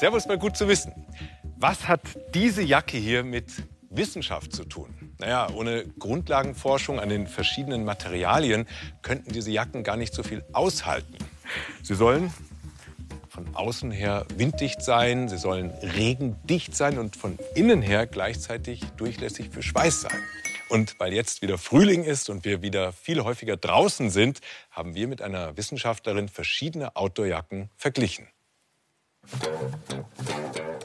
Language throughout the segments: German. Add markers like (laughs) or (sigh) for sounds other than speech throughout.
Servus mal gut zu wissen. Was hat diese Jacke hier mit Wissenschaft zu tun? Naja, ohne Grundlagenforschung an den verschiedenen Materialien könnten diese Jacken gar nicht so viel aushalten. Sie sollen von außen her winddicht sein, sie sollen regendicht sein und von innen her gleichzeitig durchlässig für Schweiß sein. Und weil jetzt wieder Frühling ist und wir wieder viel häufiger draußen sind, haben wir mit einer Wissenschaftlerin verschiedene Outdoorjacken verglichen.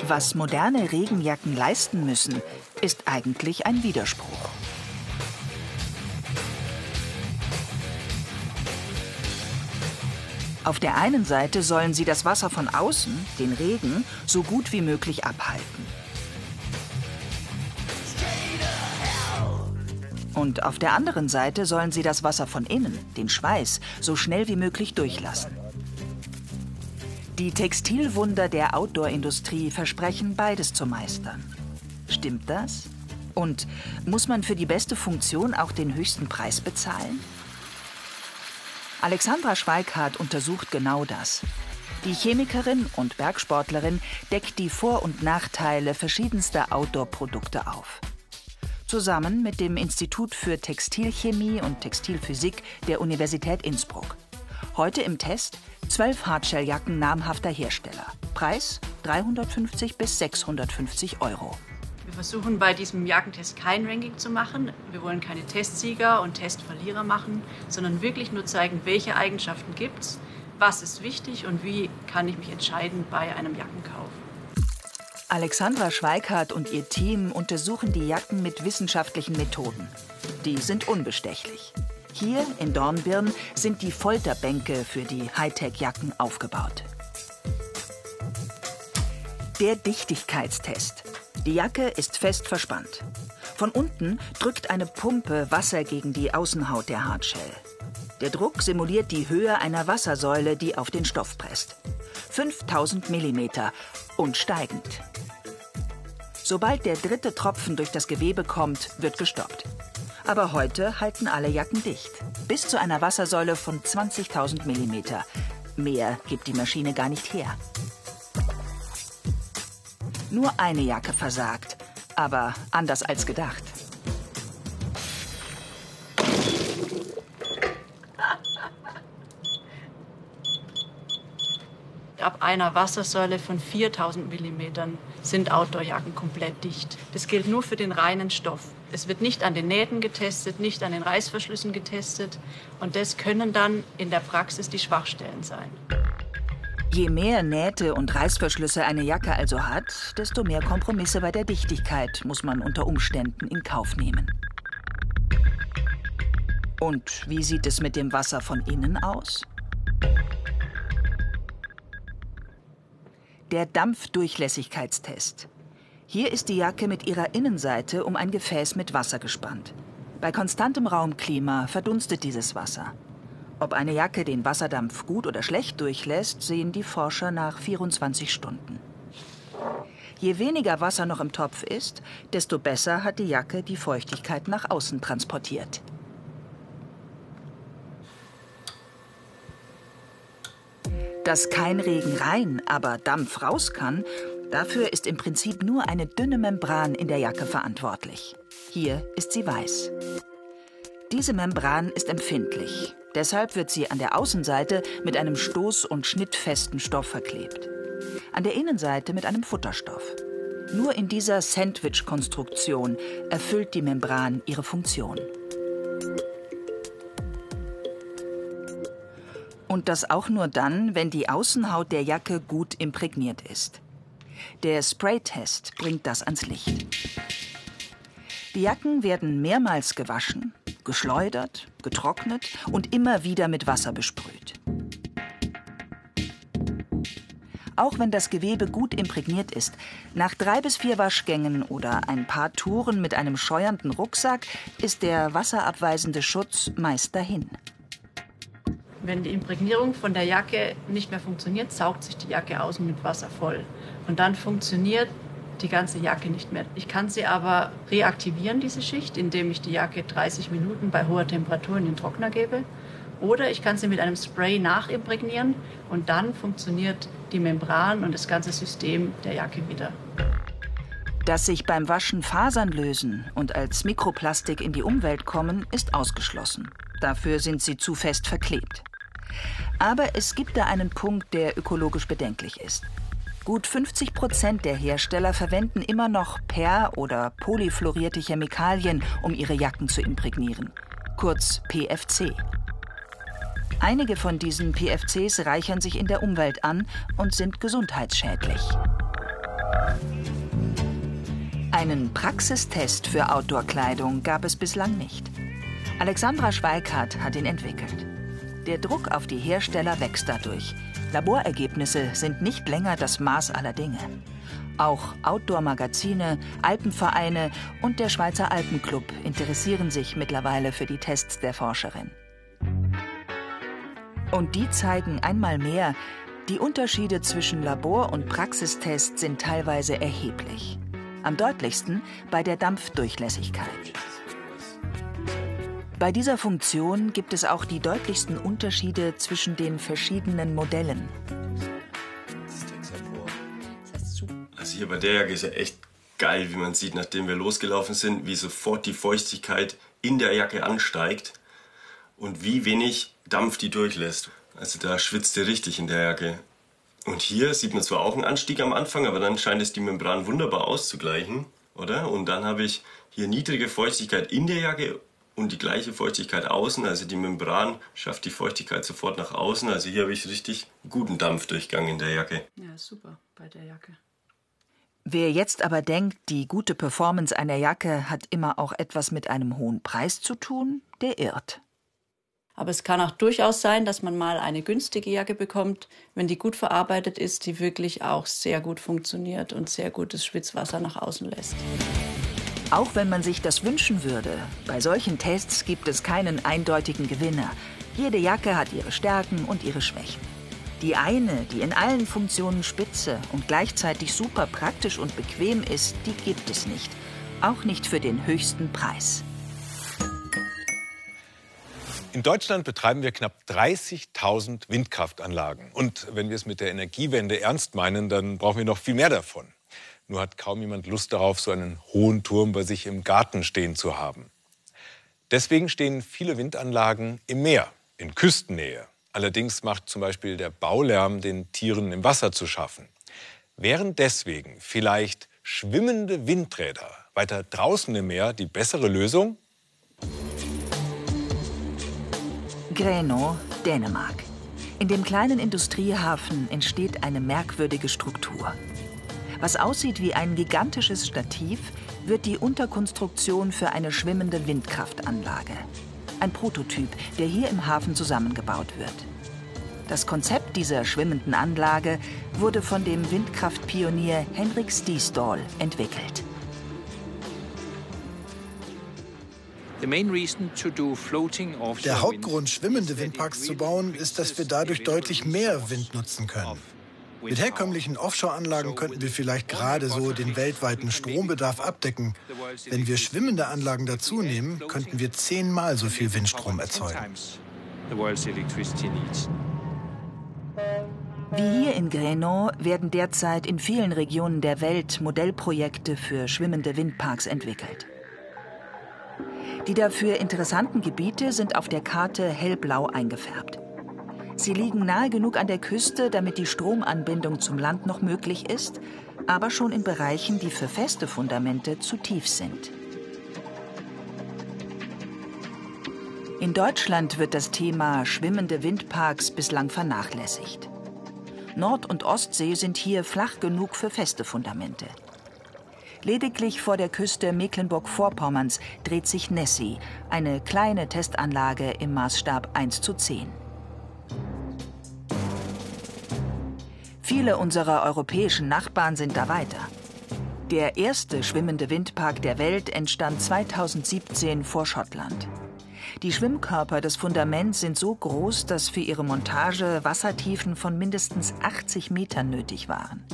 Was moderne Regenjacken leisten müssen, ist eigentlich ein Widerspruch. Auf der einen Seite sollen sie das Wasser von außen, den Regen, so gut wie möglich abhalten. Und auf der anderen Seite sollen sie das Wasser von innen, den Schweiß, so schnell wie möglich durchlassen. Die Textilwunder der Outdoor-Industrie versprechen beides zu meistern. Stimmt das? Und muss man für die beste Funktion auch den höchsten Preis bezahlen? Alexandra Schweikart untersucht genau das. Die Chemikerin und Bergsportlerin deckt die Vor- und Nachteile verschiedenster Outdoor-Produkte auf. Zusammen mit dem Institut für Textilchemie und Textilphysik der Universität Innsbruck. Heute im Test Zwölf Hardshell-Jacken namhafter Hersteller. Preis 350 bis 650 Euro. Wir versuchen bei diesem Jackentest kein Ranking zu machen. Wir wollen keine Testsieger und Testverlierer machen, sondern wirklich nur zeigen, welche Eigenschaften gibt es, was ist wichtig und wie kann ich mich entscheiden bei einem Jackenkauf. Alexandra Schweikart und ihr Team untersuchen die Jacken mit wissenschaftlichen Methoden. Die sind unbestechlich. Hier in Dornbirn sind die Folterbänke für die Hightech-Jacken aufgebaut. Der Dichtigkeitstest. Die Jacke ist fest verspannt. Von unten drückt eine Pumpe Wasser gegen die Außenhaut der Hardshell. Der Druck simuliert die Höhe einer Wassersäule, die auf den Stoff presst. 5000 mm und steigend. Sobald der dritte Tropfen durch das Gewebe kommt, wird gestoppt. Aber heute halten alle Jacken dicht. Bis zu einer Wassersäule von 20.000 mm. Mehr gibt die Maschine gar nicht her. Nur eine Jacke versagt, aber anders als gedacht. Ab einer Wassersäule von 4000 mm sind Outdoorjacken komplett dicht. Das gilt nur für den reinen Stoff. Es wird nicht an den Nähten getestet, nicht an den Reißverschlüssen getestet. Und das können dann in der Praxis die Schwachstellen sein. Je mehr Nähte und Reißverschlüsse eine Jacke also hat, desto mehr Kompromisse bei der Dichtigkeit muss man unter Umständen in Kauf nehmen. Und wie sieht es mit dem Wasser von innen aus? Der Dampfdurchlässigkeitstest. Hier ist die Jacke mit ihrer Innenseite um ein Gefäß mit Wasser gespannt. Bei konstantem Raumklima verdunstet dieses Wasser. Ob eine Jacke den Wasserdampf gut oder schlecht durchlässt, sehen die Forscher nach 24 Stunden. Je weniger Wasser noch im Topf ist, desto besser hat die Jacke die Feuchtigkeit nach außen transportiert. Dass kein Regen rein, aber Dampf raus kann, Dafür ist im Prinzip nur eine dünne Membran in der Jacke verantwortlich. Hier ist sie weiß. Diese Membran ist empfindlich. Deshalb wird sie an der Außenseite mit einem stoß- und schnittfesten Stoff verklebt. An der Innenseite mit einem Futterstoff. Nur in dieser Sandwich-Konstruktion erfüllt die Membran ihre Funktion. Und das auch nur dann, wenn die Außenhaut der Jacke gut imprägniert ist. Der Spraytest bringt das ans Licht. Die Jacken werden mehrmals gewaschen, geschleudert, getrocknet und immer wieder mit Wasser besprüht. Auch wenn das Gewebe gut imprägniert ist, nach drei bis vier Waschgängen oder ein paar Touren mit einem scheuernden Rucksack ist der wasserabweisende Schutz meist dahin. Wenn die Imprägnierung von der Jacke nicht mehr funktioniert, saugt sich die Jacke außen mit Wasser voll. Und dann funktioniert die ganze Jacke nicht mehr. Ich kann sie aber reaktivieren, diese Schicht, indem ich die Jacke 30 Minuten bei hoher Temperatur in den Trockner gebe Oder ich kann sie mit einem Spray nachimprägnieren und dann funktioniert die Membran und das ganze System der Jacke wieder. Dass sich beim Waschen Fasern lösen und als Mikroplastik in die Umwelt kommen, ist ausgeschlossen. Dafür sind sie zu fest verklebt. Aber es gibt da einen Punkt, der ökologisch bedenklich ist. Gut 50 Prozent der Hersteller verwenden immer noch per- oder polyfluorierte Chemikalien, um ihre Jacken zu imprägnieren. Kurz PFC. Einige von diesen PFCs reichern sich in der Umwelt an und sind gesundheitsschädlich. Einen Praxistest für Outdoor-Kleidung gab es bislang nicht. Alexandra Schweikart hat ihn entwickelt. Der Druck auf die Hersteller wächst dadurch. Laborergebnisse sind nicht länger das Maß aller Dinge. Auch Outdoor-Magazine, Alpenvereine und der Schweizer Alpenclub interessieren sich mittlerweile für die Tests der Forscherin. Und die zeigen einmal mehr, die Unterschiede zwischen Labor- und Praxistest sind teilweise erheblich. Am deutlichsten bei der Dampfdurchlässigkeit. Bei dieser Funktion gibt es auch die deutlichsten Unterschiede zwischen den verschiedenen Modellen. Also hier bei der Jacke ist ja echt geil, wie man sieht, nachdem wir losgelaufen sind, wie sofort die Feuchtigkeit in der Jacke ansteigt und wie wenig Dampf die durchlässt. Also da schwitzt ihr richtig in der Jacke. Und hier sieht man zwar auch einen Anstieg am Anfang, aber dann scheint es die Membran wunderbar auszugleichen, oder? Und dann habe ich hier niedrige Feuchtigkeit in der Jacke und die gleiche Feuchtigkeit außen. Also die Membran schafft die Feuchtigkeit sofort nach außen. Also hier habe ich richtig guten Dampfdurchgang in der Jacke. Ja, super bei der Jacke. Wer jetzt aber denkt, die gute Performance einer Jacke hat immer auch etwas mit einem hohen Preis zu tun, der irrt. Aber es kann auch durchaus sein, dass man mal eine günstige Jacke bekommt, wenn die gut verarbeitet ist, die wirklich auch sehr gut funktioniert und sehr gutes Schwitzwasser nach außen lässt. Auch wenn man sich das wünschen würde, bei solchen Tests gibt es keinen eindeutigen Gewinner. Jede Jacke hat ihre Stärken und ihre Schwächen. Die eine, die in allen Funktionen spitze und gleichzeitig super praktisch und bequem ist, die gibt es nicht. Auch nicht für den höchsten Preis. In Deutschland betreiben wir knapp 30.000 Windkraftanlagen. Und wenn wir es mit der Energiewende ernst meinen, dann brauchen wir noch viel mehr davon. Nur hat kaum jemand Lust darauf, so einen hohen Turm bei sich im Garten stehen zu haben. Deswegen stehen viele Windanlagen im Meer, in Küstennähe. Allerdings macht zum Beispiel der Baulärm den Tieren im Wasser zu schaffen. Wären deswegen vielleicht schwimmende Windräder weiter draußen im Meer die bessere Lösung? Grenaa, Dänemark. In dem kleinen Industriehafen entsteht eine merkwürdige Struktur. Was aussieht wie ein gigantisches Stativ, wird die Unterkonstruktion für eine schwimmende Windkraftanlage. Ein Prototyp, der hier im Hafen zusammengebaut wird. Das Konzept dieser schwimmenden Anlage wurde von dem Windkraftpionier Henrik Stiesdal entwickelt. Der Hauptgrund, schwimmende Windparks zu bauen, ist, dass wir dadurch deutlich mehr Wind nutzen können. Mit herkömmlichen Offshore-Anlagen könnten wir vielleicht gerade so den weltweiten Strombedarf abdecken. Wenn wir schwimmende Anlagen dazu nehmen, könnten wir zehnmal so viel Windstrom erzeugen. Wie hier in Grenaa werden derzeit in vielen Regionen der Welt Modellprojekte für schwimmende Windparks entwickelt. Die dafür interessanten Gebiete sind auf der Karte hellblau eingefärbt. Sie liegen nahe genug an der Küste, damit die Stromanbindung zum Land noch möglich ist, aber schon in Bereichen, die für feste Fundamente zu tief sind. In Deutschland wird das Thema schwimmende Windparks bislang vernachlässigt. Nord- und Ostsee sind hier flach genug für feste Fundamente. Lediglich vor der Küste Mecklenburg-Vorpommerns dreht sich Nessie, eine kleine Testanlage im Maßstab 1 zu 10. Viele unserer europäischen Nachbarn sind da weiter. Der erste schwimmende Windpark der Welt entstand 2017 vor Schottland. Die Schwimmkörper des Fundaments sind so groß, dass für ihre Montage Wassertiefen von mindestens 80 Metern nötig waren.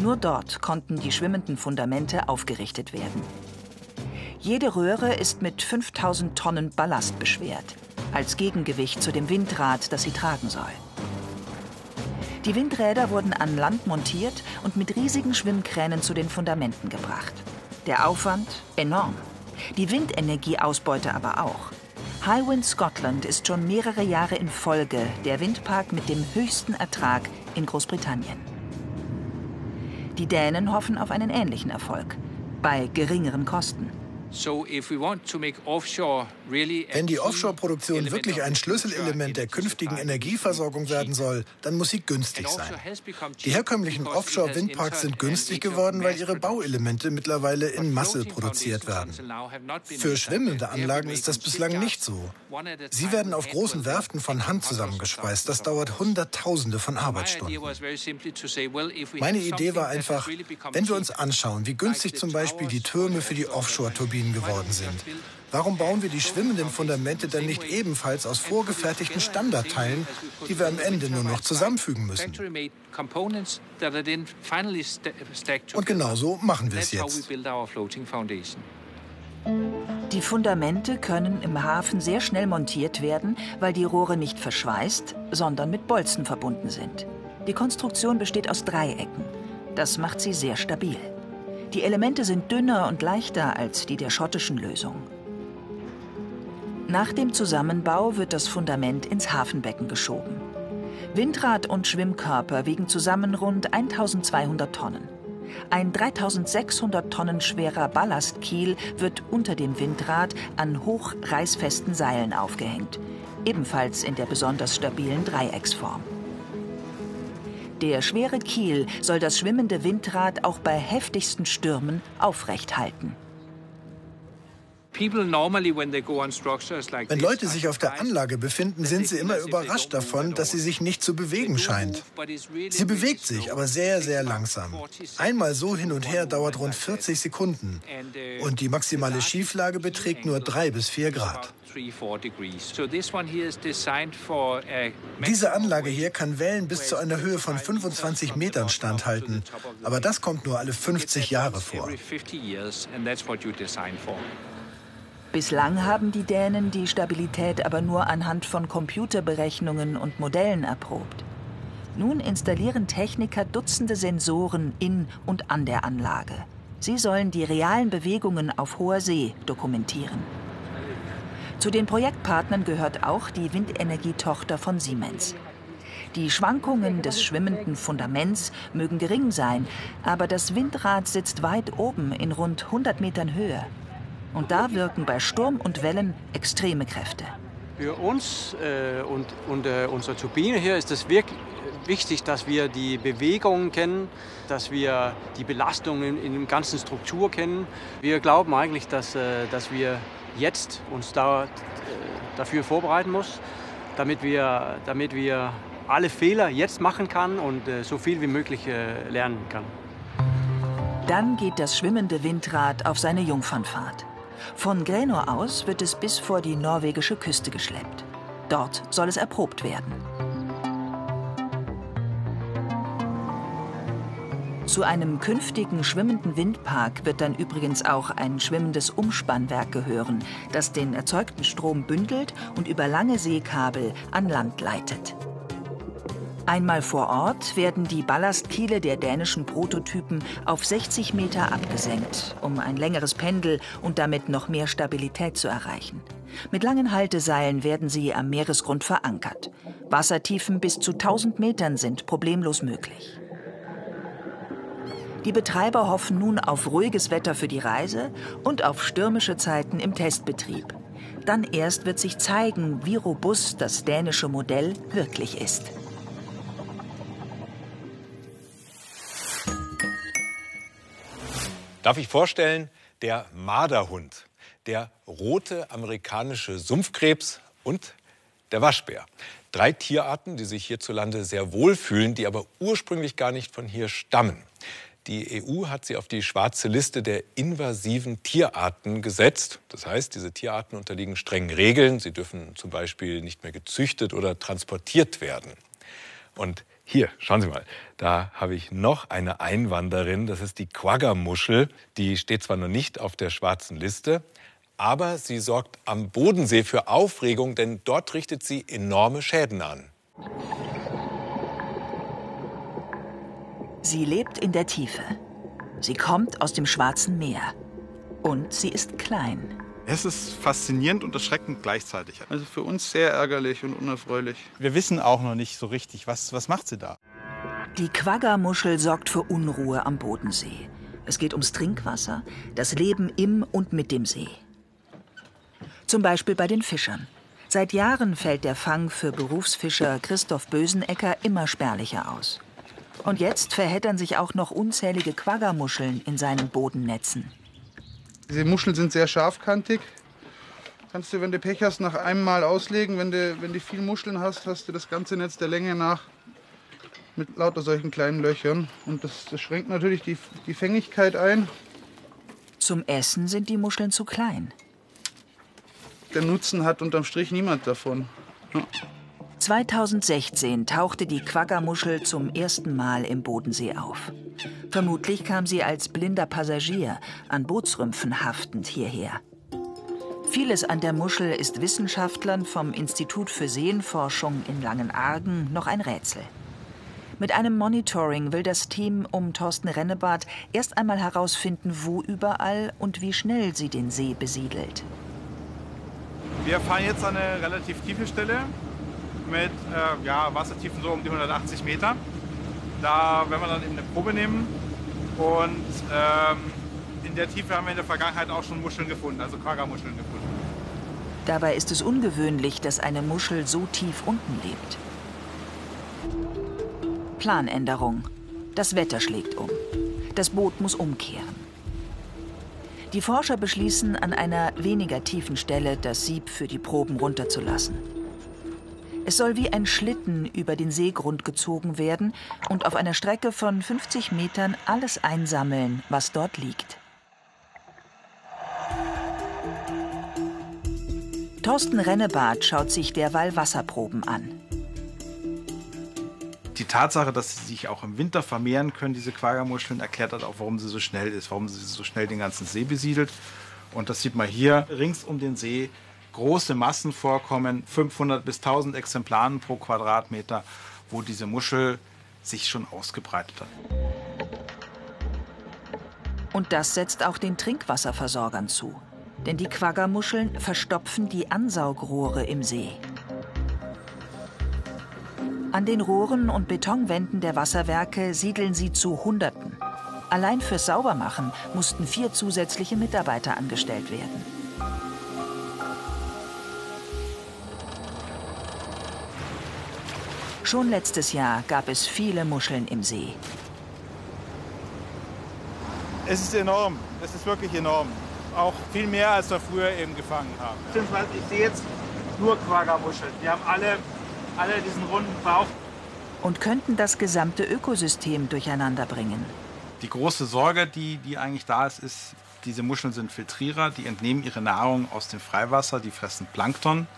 Nur dort konnten die schwimmenden Fundamente aufgerichtet werden. Jede Röhre ist mit 5000 Tonnen Ballast beschwert. als Gegengewicht zu dem Windrad, das sie tragen soll. Die Windräder wurden an Land montiert und mit riesigen Schwimmkränen zu den Fundamenten gebracht. Der Aufwand enorm. Die Windenergieausbeute aber auch. Highwind Scotland ist schon mehrere Jahre in Folge der Windpark mit dem höchsten Ertrag in Großbritannien. Die Dänen hoffen auf einen ähnlichen Erfolg bei geringeren Kosten. Wenn die Offshore-Produktion wirklich ein Schlüsselelement der künftigen Energieversorgung werden soll, dann muss sie günstig also sein. Die herkömmlichen Offshore-Windparks sind günstig geworden, weil ihre Bauelemente mittlerweile in Masse produziert werden. Für schwimmende Anlagen ist das bislang nicht so. Sie werden auf großen Werften von Hand zusammengeschweißt. Das dauert Hunderttausende von Arbeitsstunden. Meine Idee war einfach, wenn wir uns anschauen, wie günstig zum Beispiel die Türme für die Offshore-Turbinen Turbinen geworden sind. Warum bauen wir die schwimmenden Fundamente dann nicht ebenfalls aus vorgefertigten Standardteilen, die wir am Ende nur noch zusammenfügen müssen? Und genau so machen wir es jetzt. Die Fundamente können im Hafen sehr schnell montiert werden, weil die Rohre nicht verschweißt, sondern mit Bolzen verbunden sind. Die Konstruktion besteht aus Dreiecken. Das macht sie sehr stabil. Die Elemente sind dünner und leichter als die der schottischen Lösung. Nach dem Zusammenbau wird das Fundament ins Hafenbecken geschoben. Windrad und Schwimmkörper wiegen zusammen rund 1200 Tonnen. Ein 3600 Tonnen schwerer Ballastkiel wird unter dem Windrad an hochreißfesten Seilen aufgehängt, ebenfalls in der besonders stabilen Dreiecksform. Der schwere Kiel soll das schwimmende Windrad auch bei heftigsten Stürmen aufrecht halten. Wenn Leute sich auf der Anlage befinden, sind sie immer überrascht davon, dass sie sich nicht zu bewegen scheint. Sie bewegt sich, aber sehr, sehr langsam. Einmal so hin und her dauert rund 40 Sekunden. Und die maximale Schieflage beträgt nur 3 bis 4 Grad. Diese Anlage hier kann Wellen bis zu einer Höhe von 25 Metern standhalten. Aber das kommt nur alle 50 Jahre vor. Bislang haben die Dänen die Stabilität aber nur anhand von Computerberechnungen und Modellen erprobt. Nun installieren Techniker Dutzende Sensoren in und an der Anlage. Sie sollen die realen Bewegungen auf hoher See dokumentieren. Zu den Projektpartnern gehört auch die Windenergietochter von Siemens. Die Schwankungen des schwimmenden Fundaments mögen gering sein, aber das Windrad sitzt weit oben in rund 100 Metern Höhe. Und da wirken bei Sturm und Wellen extreme Kräfte. Für uns äh, und, und äh, unsere Turbine hier ist es wirklich wichtig, dass wir die Bewegungen kennen, dass wir die Belastungen in, der ganzen Struktur kennen. Wir glauben eigentlich, dass, äh, dass wir jetzt uns da, äh, dafür vorbereiten muss, damit wir, damit wir alle Fehler jetzt machen kann und äh, so viel wie möglich lernen kann. Dann geht das schwimmende Windrad auf seine Jungfernfahrt. Von Grenå aus wird es bis vor die norwegische Küste geschleppt. Dort soll es erprobt werden. Zu einem künftigen schwimmenden Windpark wird dann übrigens auch ein schwimmendes Umspannwerk gehören, das den erzeugten Strom bündelt und über lange Seekabel an Land leitet. Einmal vor Ort werden die Ballastkiele der dänischen Prototypen auf 60 Meter abgesenkt, um ein längeres Pendel und damit noch mehr Stabilität zu erreichen. Mit langen Halteseilen werden sie am Meeresgrund verankert. Wassertiefen bis zu 1000 Metern sind problemlos möglich. Die Betreiber hoffen nun auf ruhiges Wetter für die Reise und auf stürmische Zeiten im Testbetrieb. Dann erst wird sich zeigen, wie robust das dänische Modell wirklich ist. Darf ich vorstellen, der Marderhund, der rote amerikanische Sumpfkrebs und der Waschbär. Drei Tierarten, die sich hierzulande sehr wohlfühlen, die aber ursprünglich gar nicht von hier stammen. Die EU hat sie auf die schwarze Liste der invasiven Tierarten gesetzt. Das heißt, diese Tierarten unterliegen strengen Regeln. Sie dürfen zum Beispiel nicht mehr gezüchtet oder transportiert werden. Und hier, schauen Sie mal, da habe ich noch eine Einwanderin, das ist die Quaggermuschel. Die steht zwar noch nicht auf der schwarzen Liste, Aber sie sorgt am Bodensee für Aufregung, denn dort richtet sie enorme Schäden an. Sie lebt in der Tiefe. Sie kommt aus dem Schwarzen Meer. Und sie ist klein. Es ist faszinierend und erschreckend gleichzeitig. Also für uns sehr ärgerlich und unerfreulich. Wir wissen auch noch nicht so richtig, was, was macht sie da. Die Quagga-Muschel sorgt für Unruhe am Bodensee. Es geht ums Trinkwasser, das Leben im und mit dem See. Zum Beispiel bei den Fischern. Seit Jahren fällt der Fang für Berufsfischer Christoph Bösenecker immer spärlicher aus. Und jetzt verheddern sich auch noch unzählige Quagga-Muscheln in seinen Bodennetzen. Diese Muscheln sind sehr scharfkantig. Kannst du, wenn du Pech hast, nach einem Mal auslegen. Wenn du, wenn du viel Muscheln hast, hast du das ganze Netz der Länge nach mit lauter solchen kleinen Löchern. Und das, das schränkt natürlich die, die Fängigkeit ein. Zum Essen sind die Muscheln zu klein. Der Nutzen hat unterm Strich niemand davon. Ja. 2016 tauchte die Quagga-Muschel zum ersten Mal im Bodensee auf. Vermutlich kam sie als blinder Passagier an Bootsrümpfen haftend hierher. Vieles an der Muschel ist Wissenschaftlern vom Institut für Seenforschung in Langenargen noch ein Rätsel. Mit einem Monitoring will das Team um Thorsten Rennebart erst einmal herausfinden, wo überall und wie schnell sie den See besiedelt. Wir fahren jetzt an eine relativ tiefe Stelle mit äh, ja, Wassertiefen so um die 180 Meter. Da werden wir dann eben eine Probe nehmen und ähm, in der Tiefe haben wir in der Vergangenheit auch schon Muscheln gefunden, also Quagga-Muscheln gefunden. Dabei ist es ungewöhnlich, dass eine Muschel so tief unten lebt. Planänderung. Das Wetter schlägt um. Das Boot muss umkehren. Die Forscher beschließen, an einer weniger tiefen Stelle das Sieb für die Proben runterzulassen. Es soll wie ein Schlitten über den Seegrund gezogen werden und auf einer Strecke von 50 Metern alles einsammeln, was dort liegt. Thorsten Rennebart schaut sich derweil Wasserproben an. Die Tatsache, dass sie sich auch im Winter vermehren können, diese Quaggermuscheln, erklärt halt auch, warum sie so schnell ist, warum sie so schnell den ganzen See besiedelt. Und das sieht man hier rings um den See große Massen vorkommen, 500 bis 1000 Exemplaren pro Quadratmeter, wo diese Muschel sich schon ausgebreitet hat. Und das setzt auch den Trinkwasserversorgern zu. Denn die Quaggermuscheln verstopfen die Ansaugrohre im See. An den Rohren und Betonwänden der Wasserwerke siedeln sie zu Hunderten. Allein fürs Saubermachen mussten vier zusätzliche Mitarbeiter angestellt werden. Schon letztes Jahr gab es viele Muscheln im See. Es ist enorm. Es ist wirklich enorm. Auch viel mehr, als wir früher eben gefangen haben. Beziehungsweise ich sehe jetzt nur Quagga-Muscheln. Die haben alle, alle diesen runden Bauch. Und könnten das gesamte Ökosystem durcheinander bringen. Die große Sorge, die, die eigentlich da ist, ist, diese Muscheln sind Filtrierer, die entnehmen ihre Nahrung aus dem Freiwasser, die fressen Plankton.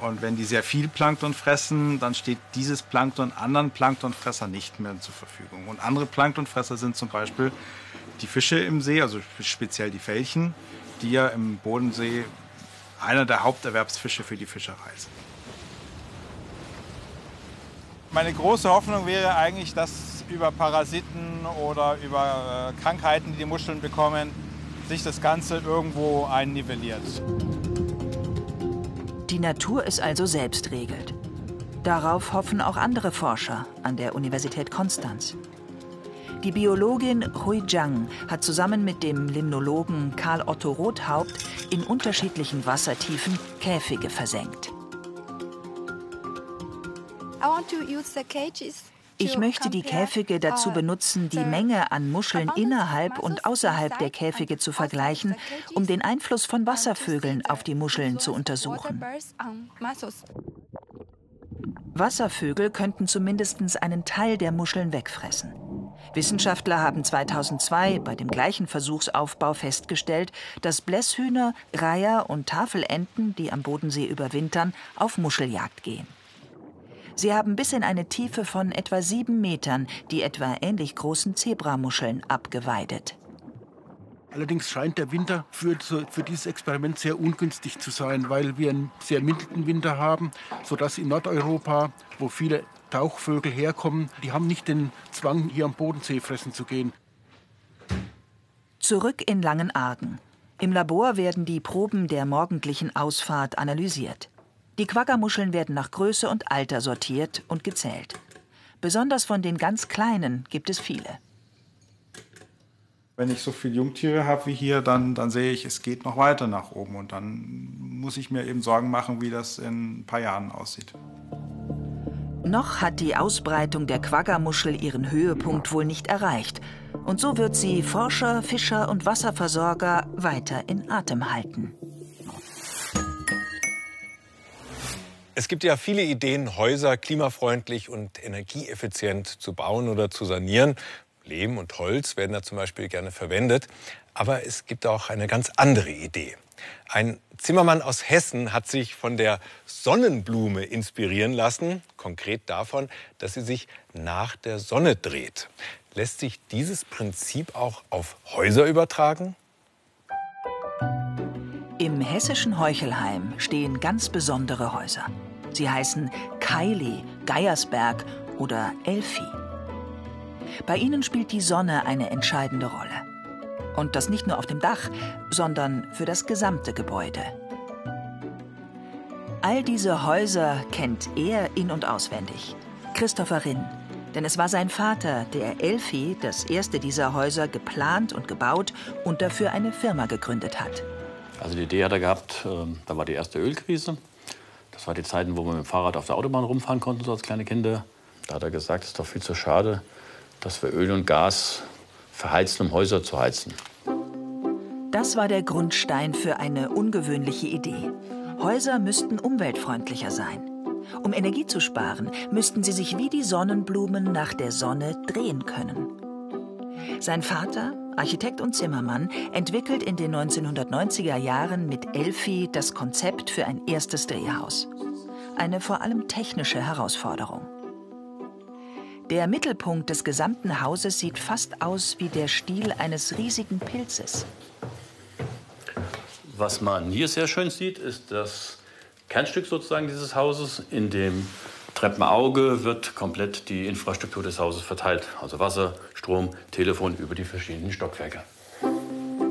Und wenn die sehr viel Plankton fressen, dann steht dieses Plankton anderen Planktonfresser nicht mehr zur Verfügung. Und andere Planktonfresser sind zum Beispiel die Fische im See, also speziell die Felchen, die ja im Bodensee einer der Haupterwerbsfische für die Fischerei sind. Meine große Hoffnung wäre eigentlich, dass über Parasiten oder über äh, Krankheiten, die die Muscheln bekommen, sich das Ganze irgendwo einnivelliert. Die Natur es also selbst regelt. Darauf hoffen auch andere Forscher an der Universität Konstanz. Die Biologin Hui Zhang hat zusammen mit dem Limnologen Karl Otto Rothaupt in unterschiedlichen Wassertiefen Käfige versenkt. Ich möchte die Käfige dazu benutzen, die Menge an Muscheln innerhalb und außerhalb der Käfige zu vergleichen, um den Einfluss von Wasservögeln auf die Muscheln zu untersuchen. Wasservögel könnten zumindest einen Teil der Muscheln wegfressen. Wissenschaftler haben 2002 bei dem gleichen Versuchsaufbau festgestellt, dass Blässhühner, Reiher und Tafelenten, die am Bodensee überwintern, auf Muscheljagd gehen. Sie haben bis in eine Tiefe von etwa sieben Metern die etwa ähnlich großen Zebramuscheln abgeweidet. Allerdings scheint der Winter für, für dieses Experiment sehr ungünstig zu sein, weil wir einen sehr milden Winter haben, sodass in Nordeuropa, wo viele Tauchvögel herkommen, die haben nicht den Zwang, hier am Bodensee fressen zu gehen. Zurück in Langenargen. Im Labor werden die Proben der morgendlichen Ausfahrt analysiert. Die Quaggermuscheln werden nach Größe und Alter sortiert und gezählt. Besonders von den ganz kleinen gibt es viele. Wenn ich so viele Jungtiere habe wie hier, dann, dann sehe ich, es geht noch weiter nach oben. Und dann muss ich mir eben Sorgen machen, wie das in ein paar Jahren aussieht. Noch hat die Ausbreitung der Quaggermuschel ihren Höhepunkt wohl nicht erreicht. Und so wird sie Forscher, Fischer und Wasserversorger weiter in Atem halten. Es gibt ja viele Ideen, Häuser klimafreundlich und energieeffizient zu bauen oder zu sanieren. Lehm und Holz werden da zum Beispiel gerne verwendet. Aber es gibt auch eine ganz andere Idee. Ein Zimmermann aus Hessen hat sich von der Sonnenblume inspirieren lassen, konkret davon, dass sie sich nach der Sonne dreht. Lässt sich dieses Prinzip auch auf Häuser übertragen? Im hessischen Heuchelheim stehen ganz besondere Häuser. Sie heißen Kaili, Geiersberg oder Elfi. Bei ihnen spielt die Sonne eine entscheidende Rolle. Und das nicht nur auf dem Dach, sondern für das gesamte Gebäude. All diese Häuser kennt er in- und auswendig. Christopher Rinn. Denn es war sein Vater, der Elfi, das erste dieser Häuser, geplant und gebaut und dafür eine Firma gegründet hat. Also die Idee hat er gehabt, ähm, da war die erste Ölkrise. Das war die Zeiten, wo wir mit dem Fahrrad auf der Autobahn rumfahren konnten, so als kleine Kinder. Da hat er gesagt, es ist doch viel zu schade, dass wir Öl und Gas verheizen, um Häuser zu heizen. Das war der Grundstein für eine ungewöhnliche Idee. Häuser müssten umweltfreundlicher sein. Um Energie zu sparen, müssten sie sich wie die Sonnenblumen nach der Sonne drehen können. Sein Vater, Architekt und Zimmermann, entwickelt in den 1990er Jahren mit Elfi das Konzept für ein erstes Drehhaus. Eine vor allem technische Herausforderung. Der Mittelpunkt des gesamten Hauses sieht fast aus wie der Stiel eines riesigen Pilzes. Was man hier sehr schön sieht, ist das Kernstück sozusagen dieses Hauses. In dem Treppenauge wird komplett die Infrastruktur des Hauses verteilt. Also Wasser, Strom, Telefon über die verschiedenen Stockwerke.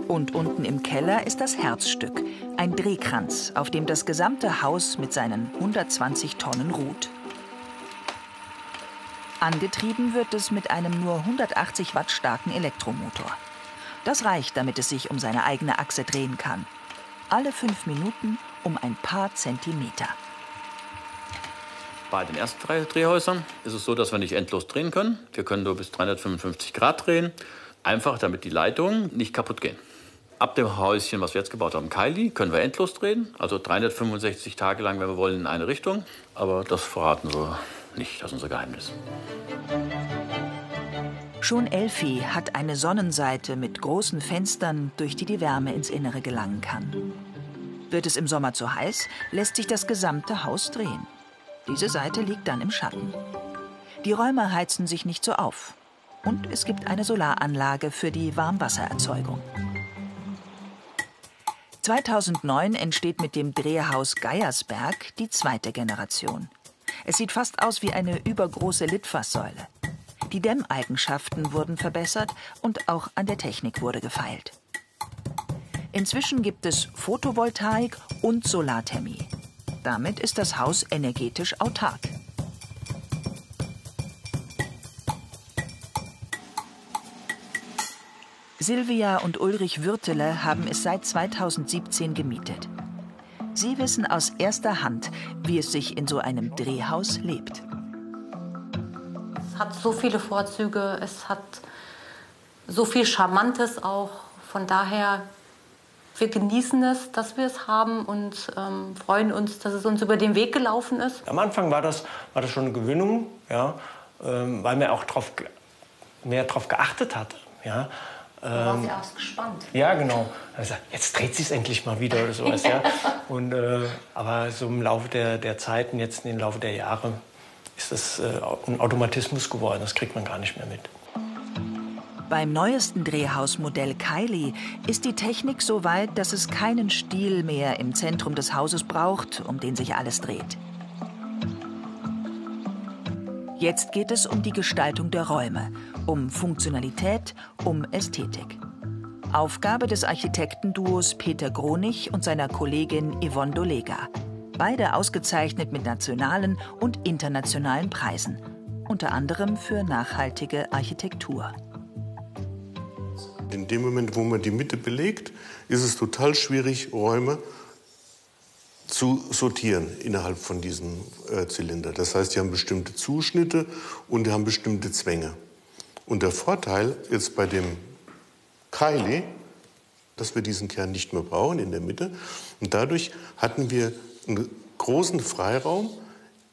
Und unten im Keller ist das Herzstück, ein Drehkranz, auf dem das gesamte Haus mit seinen 120 Tonnen ruht. Angetrieben wird es mit einem nur 180 Watt starken Elektromotor. Das reicht, damit es sich um seine eigene Achse drehen kann. Alle fünf Minuten um ein paar Zentimeter. Bei den ersten drei Drehhäusern ist es so, dass wir nicht endlos drehen können. Wir können nur bis 355 Grad drehen, einfach damit die Leitungen nicht kaputt gehen. Ab dem Häuschen, was wir jetzt gebaut haben, Kylie, können wir endlos drehen, also 365 Tage lang, wenn wir wollen, in eine Richtung. Aber das verraten wir nicht, das ist unser Geheimnis. Schon Elfi hat eine Sonnenseite mit großen Fenstern, durch die die Wärme ins Innere gelangen kann. Wird es im Sommer zu heiß, lässt sich das gesamte Haus drehen. Diese Seite liegt dann im Schatten. Die Räume heizen sich nicht so auf. Und es gibt eine Solaranlage für die Warmwassererzeugung. 2009 entsteht mit dem Drehhaus Geiersberg die zweite Generation. Es sieht fast aus wie eine übergroße Litfaßsäule. Die Dämmeigenschaften wurden verbessert und auch an der Technik wurde gefeilt. Inzwischen gibt es Photovoltaik und Solarthermie. Damit ist das Haus energetisch autark. Silvia und Ulrich Würtele haben es seit 2017 gemietet. Sie wissen aus erster Hand, wie es sich in so einem Drehhaus lebt. Es hat so viele Vorzüge, es hat so viel Charmantes auch. Von daher, wir genießen es, dass wir es haben und ähm, freuen uns, dass es uns über den Weg gelaufen ist. Am Anfang war das, war das schon eine Gewinnung, ja, ähm, weil man auch drauf, mehr darauf geachtet hat. Ja. Du warst ja erst gespannt. Ja, genau. Also, jetzt dreht sich endlich mal wieder oder sowas. ja. (laughs) Und, äh, aber so im Laufe der, der Zeiten, jetzt im Laufe der Jahre, ist das äh, ein Automatismus geworden. Das kriegt man gar nicht mehr mit. Beim neuesten Drehhausmodell Kylie ist die Technik so weit, dass es keinen Stiel mehr im Zentrum des Hauses braucht, um den sich alles dreht. Jetzt geht es um die Gestaltung der Räume, um Funktionalität, um Ästhetik. Aufgabe des Architektenduos Peter Gronich und seiner Kollegin Yvonne Dolega. Beide ausgezeichnet mit nationalen und internationalen Preisen, unter anderem für nachhaltige Architektur. In dem Moment, wo man die Mitte belegt, ist es total schwierig, Räume zu sortieren innerhalb von diesem äh, Zylinder. Das heißt, die haben bestimmte Zuschnitte und die haben bestimmte Zwänge. Und der Vorteil jetzt bei dem Kylie, dass wir diesen Kern nicht mehr brauchen in der Mitte. Und dadurch hatten wir einen großen Freiraum,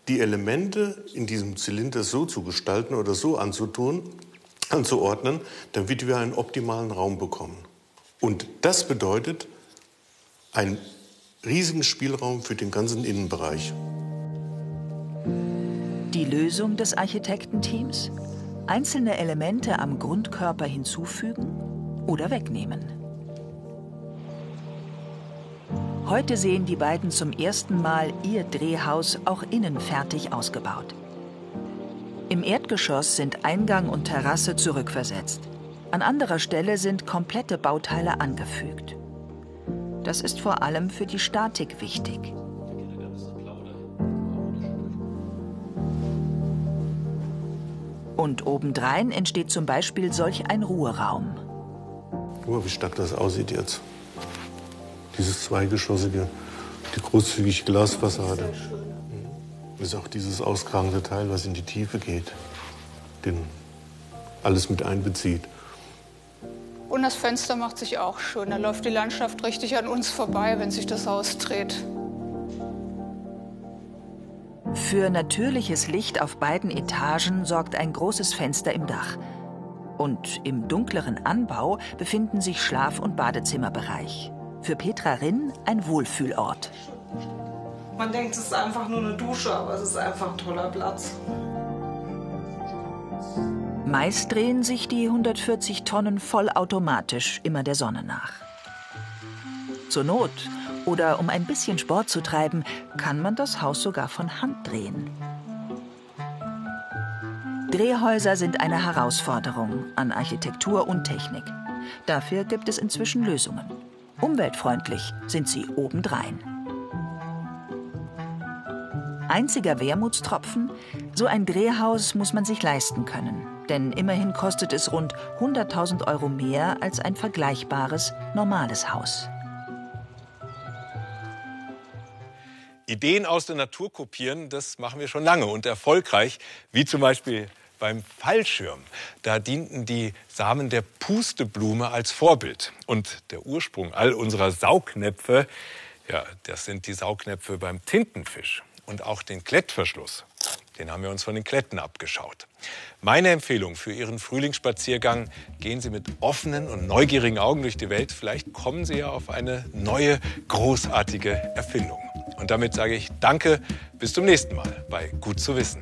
die Elemente in diesem Zylinder so zu gestalten oder so anzutun, anzuordnen, damit wir einen optimalen Raum bekommen. Und das bedeutet einen riesigen Spielraum für den ganzen Innenbereich. Die Lösung des Architektenteams? Einzelne Elemente am Grundkörper hinzufügen oder wegnehmen. Heute sehen die beiden zum ersten Mal ihr Drehhaus auch innen fertig ausgebaut. Im Erdgeschoss sind Eingang und Terrasse zurückversetzt. An anderer Stelle sind komplette Bauteile angefügt. Das ist vor allem für die Statik wichtig. Und obendrein entsteht zum Beispiel solch ein Ruheraum. Guck wie stark das aussieht jetzt. Dieses zweigeschossige, die großzügige Glasfassade ist auch dieses auskragende Teil, was in die Tiefe geht, den alles mit einbezieht. Und das Fenster macht sich auch schön. Da läuft die Landschaft richtig an uns vorbei, wenn sich das Haus dreht. Für natürliches Licht auf beiden Etagen sorgt ein großes Fenster im Dach. Und im dunkleren Anbau befinden sich Schlaf- und Badezimmerbereich. Für Petra Rinn ein Wohlfühlort. Man denkt, es ist einfach nur eine Dusche, aber es ist einfach ein toller Platz. Meist drehen sich die 140 Tonnen vollautomatisch immer der Sonne nach. Zur Not oder um ein bisschen Sport zu treiben, kann man das Haus sogar von Hand drehen. Drehhäuser sind eine Herausforderung an Architektur und Technik. Dafür gibt es inzwischen Lösungen. Umweltfreundlich sind sie obendrein. Einziger Wermutstropfen, so ein Drehhaus muss man sich leisten können. Denn immerhin kostet es rund 100.000 Euro mehr als ein vergleichbares, normales Haus. Ideen aus der Natur kopieren, das machen wir schon lange und erfolgreich, wie zum Beispiel beim Fallschirm. Da dienten die Samen der Pusteblume als Vorbild. Und der Ursprung all unserer Saugnäpfe, ja, das sind die Saugnäpfe beim Tintenfisch und auch den Klettverschluss. Den haben wir uns von den Kletten abgeschaut. Meine Empfehlung für Ihren Frühlingsspaziergang, gehen Sie mit offenen und neugierigen Augen durch die Welt. Vielleicht kommen Sie ja auf eine neue, großartige Erfindung. Und damit sage ich Danke, bis zum nächsten Mal bei Gut zu wissen.